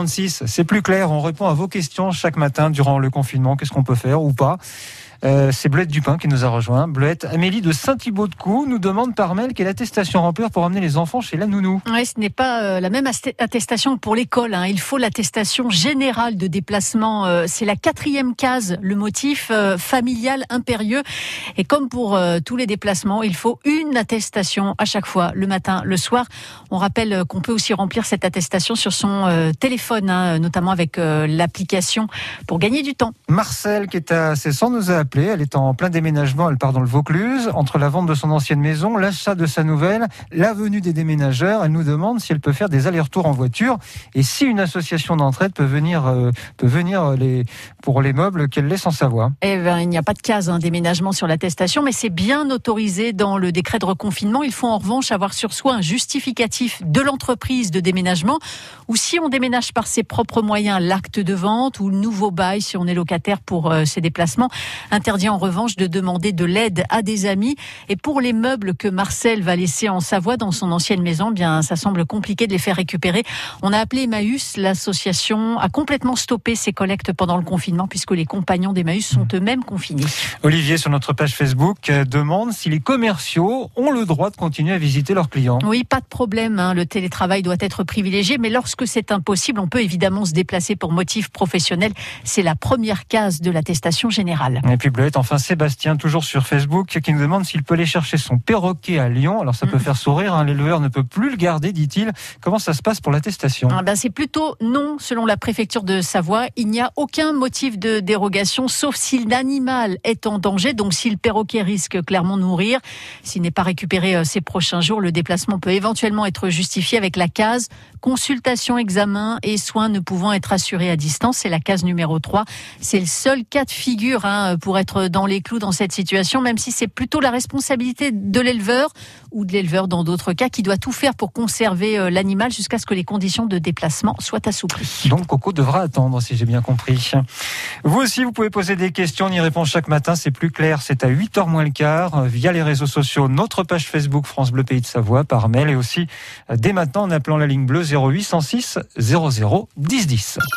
46, c'est plus clair. On répond à vos questions chaque matin durant le confinement. Qu'est-ce qu'on peut faire ou pas? Euh, c'est Bleuette Dupin qui nous a rejoint. Bleuette, Amélie de Saint-Thibaud-de-Cou nous demande par mail quelle attestation remplir pour amener les enfants chez la nounou. Oui, ce n'est pas euh, la même attestation pour l'école. Hein. Il faut l'attestation générale de déplacement. Euh, c'est la quatrième case, le motif familial impérieux. Et comme pour tous les déplacements, il faut une attestation à chaque fois, le matin, le soir. On rappelle qu'on peut aussi remplir cette attestation sur son téléphone, hein, notamment avec l'application pour gagner du temps. Marcel, qui est à Cesson, nous a elle est en plein déménagement. Elle part dans le Vaucluse. Entre la vente de son ancienne maison, l'achat de sa nouvelle, la venue des déménageurs, elle nous demande si elle peut faire des allers-retours en voiture et si une association d'entraide peut venir, euh, peut venir les, pour les meubles qu'elle laisse en Savoie. Eh ben, il n'y a pas de case hein, déménagement sur l'attestation, mais c'est bien autorisé dans le décret de reconfinement. Il faut en revanche avoir sur soi un justificatif de l'entreprise de déménagement ou si on déménage par ses propres moyens, l'acte de vente ou le nouveau bail si on est locataire pour euh, ses déplacements. Interdit en revanche de demander de l'aide à des amis. Et pour les meubles que Marcel va laisser en Savoie dans son ancienne maison, bien, ça semble compliqué de les faire récupérer. On a appelé Emmaüs. L'association a complètement stoppé ses collectes pendant le confinement puisque les compagnons d'Emmaüs sont mmh. eux-mêmes confinés. Olivier, sur notre page Facebook, euh, demande si les commerciaux ont le droit de continuer à visiter leurs clients. Oui, pas de problème. Hein. Le télétravail doit être privilégié, mais lorsque c'est impossible, on peut évidemment se déplacer pour motif professionnel. C'est la première case de l'attestation générale. Et puis Bleuette. Enfin, Sébastien, toujours sur Facebook, qui nous demande s'il peut aller chercher son perroquet à Lyon. Alors, ça peut mm. faire sourire, hein. l'éleveur ne peut plus le garder, dit-il. Comment ça se passe pour l'attestation? Ah ben, C'est plutôt non, selon la préfecture de Savoie. Il n'y a aucun motif de dérogation, sauf si l'animal est en danger. Donc, si le perroquet risque clairement de mourir, s'il n'est pas récupéré euh, ces prochains jours, le déplacement peut éventuellement être justifié avec la case consultation, examen et soins ne pouvant être assurés à distance. C'est la case numéro 3. C'est le seul cas de figure hein, pour être dans les clous dans cette situation, même si c'est plutôt la responsabilité de l'éleveur ou de l'éleveur dans d'autres cas qui doit tout faire pour conserver euh, l'animal jusqu'à ce que les conditions de déplacement soient assouplies. Donc Coco devra attendre, si j'ai bien compris. Vous aussi, vous pouvez poser des questions, on y répond chaque matin, c'est plus clair, c'est à 8h moins le quart, euh, via les réseaux sociaux, notre page Facebook France Bleu Pays de Savoie, par mail et aussi euh, dès maintenant en appelant la ligne bleue 0806 00 10 10.